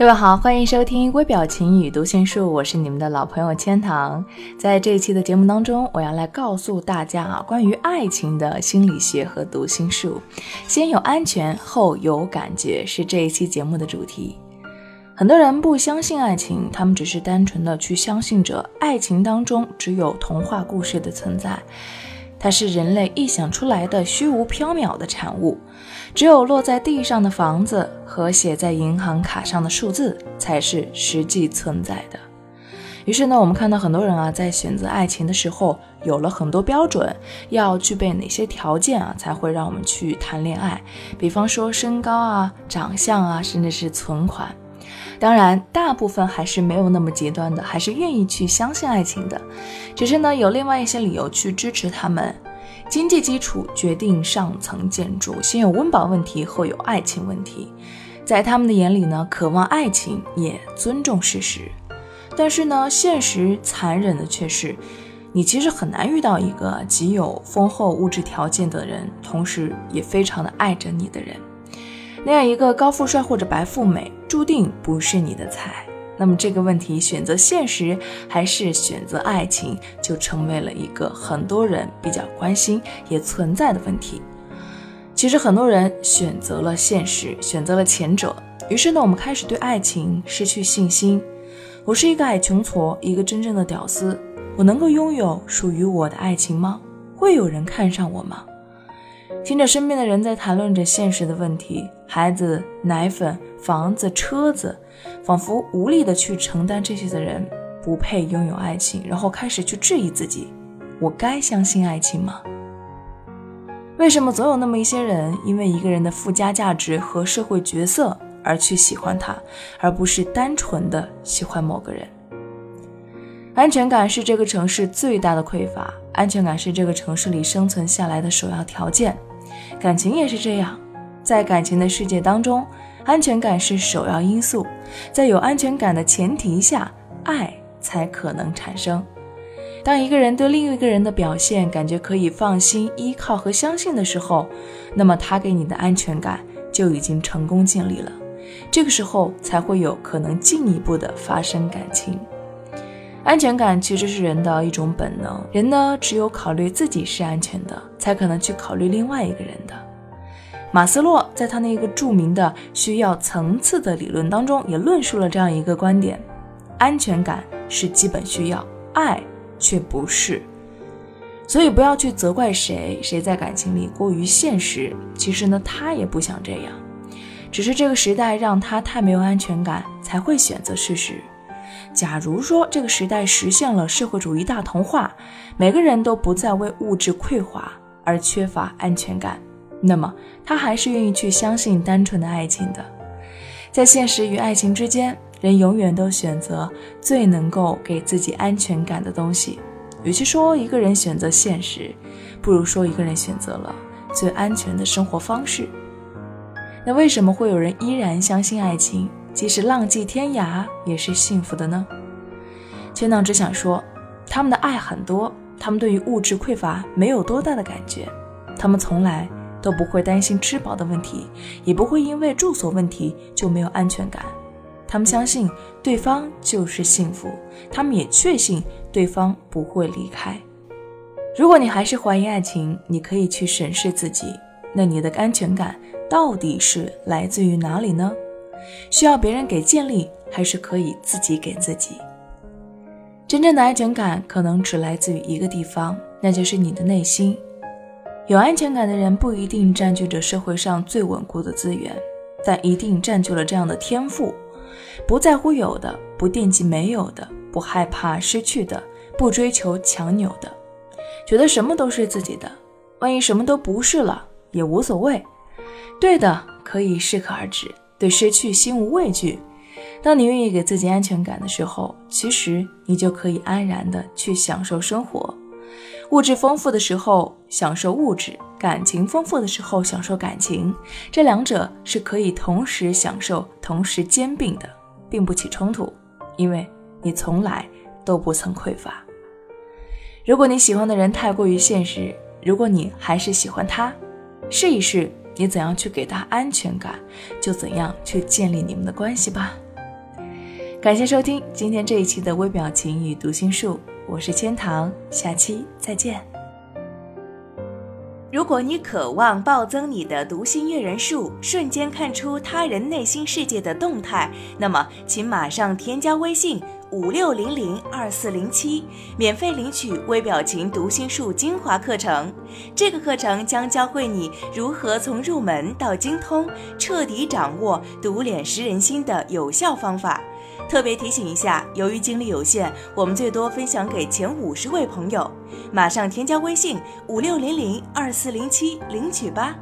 各位好，欢迎收听微表情与读心术，我是你们的老朋友千堂。在这一期的节目当中，我要来告诉大家啊，关于爱情的心理学和读心术。先有安全，后有感觉，是这一期节目的主题。很多人不相信爱情，他们只是单纯的去相信着爱情当中只有童话故事的存在。它是人类臆想出来的虚无缥缈的产物，只有落在地上的房子和写在银行卡上的数字才是实际存在的。于是呢，我们看到很多人啊，在选择爱情的时候，有了很多标准，要具备哪些条件啊，才会让我们去谈恋爱？比方说身高啊、长相啊，甚至是存款。当然，大部分还是没有那么极端的，还是愿意去相信爱情的。只是呢，有另外一些理由去支持他们。经济基础决定上层建筑，先有温饱问题，后有爱情问题。在他们的眼里呢，渴望爱情也尊重事实。但是呢，现实残忍的却是，你其实很难遇到一个极有丰厚物质条件的人，同时也非常的爱着你的人。那样一个高富帅或者白富美，注定不是你的菜。那么这个问题，选择现实还是选择爱情，就成为了一个很多人比较关心也存在的问题。其实很多人选择了现实，选择了前者，于是呢，我们开始对爱情失去信心。我是一个矮穷矬，一个真正的屌丝，我能够拥有属于我的爱情吗？会有人看上我吗？听着身边的人在谈论着现实的问题，孩子、奶粉、房子、车子，仿佛无力的去承担这些的人，不配拥有爱情，然后开始去质疑自己：我该相信爱情吗？为什么总有那么一些人，因为一个人的附加价值和社会角色而去喜欢他，而不是单纯的喜欢某个人？安全感是这个城市最大的匮乏，安全感是这个城市里生存下来的首要条件。感情也是这样，在感情的世界当中，安全感是首要因素。在有安全感的前提下，爱才可能产生。当一个人对另一个人的表现感觉可以放心、依靠和相信的时候，那么他给你的安全感就已经成功建立了。这个时候才会有可能进一步的发生感情。安全感其实是人的一种本能，人呢只有考虑自己是安全的，才可能去考虑另外一个人的。马斯洛在他那个著名的需要层次的理论当中，也论述了这样一个观点：安全感是基本需要，爱却不是。所以不要去责怪谁，谁在感情里过于现实，其实呢他也不想这样，只是这个时代让他太没有安全感，才会选择事实。假如说这个时代实现了社会主义大同化，每个人都不再为物质匮乏而缺乏安全感，那么他还是愿意去相信单纯的爱情的。在现实与爱情之间，人永远都选择最能够给自己安全感的东西。与其说一个人选择现实，不如说一个人选择了最安全的生活方式。那为什么会有人依然相信爱情？即使浪迹天涯，也是幸福的呢。千堂只想说，他们的爱很多，他们对于物质匮乏没有多大的感觉，他们从来都不会担心吃饱的问题，也不会因为住所问题就没有安全感。他们相信对方就是幸福，他们也确信对方不会离开。如果你还是怀疑爱情，你可以去审视自己，那你的安全感到底是来自于哪里呢？需要别人给建立，还是可以自己给自己？真正的安全感可能只来自于一个地方，那就是你的内心。有安全感的人不一定占据着社会上最稳固的资源，但一定占据了这样的天赋：不在乎有的，不惦记没有的，不害怕失去的，不追求强扭的，觉得什么都是自己的。万一什么都不是了，也无所谓。对的可以适可而止，对失去心无畏惧。当你愿意给自己安全感的时候，其实你就可以安然的去享受生活。物质丰富的时候享受物质，感情丰富的时候享受感情，这两者是可以同时享受、同时兼并的，并不起冲突，因为你从来都不曾匮乏。如果你喜欢的人太过于现实，如果你还是喜欢他，试一试你怎样去给他安全感，就怎样去建立你们的关系吧。感谢收听今天这一期的微表情与读心术。我是千堂，下期再见。如果你渴望暴增你的读心阅人数，瞬间看出他人内心世界的动态，那么请马上添加微信五六零零二四零七，免费领取微表情读心术精华课程。这个课程将教会你如何从入门到精通，彻底掌握读脸识人心的有效方法。特别提醒一下，由于精力有限，我们最多分享给前五十位朋友。马上添加微信五六零零二四零七领取吧。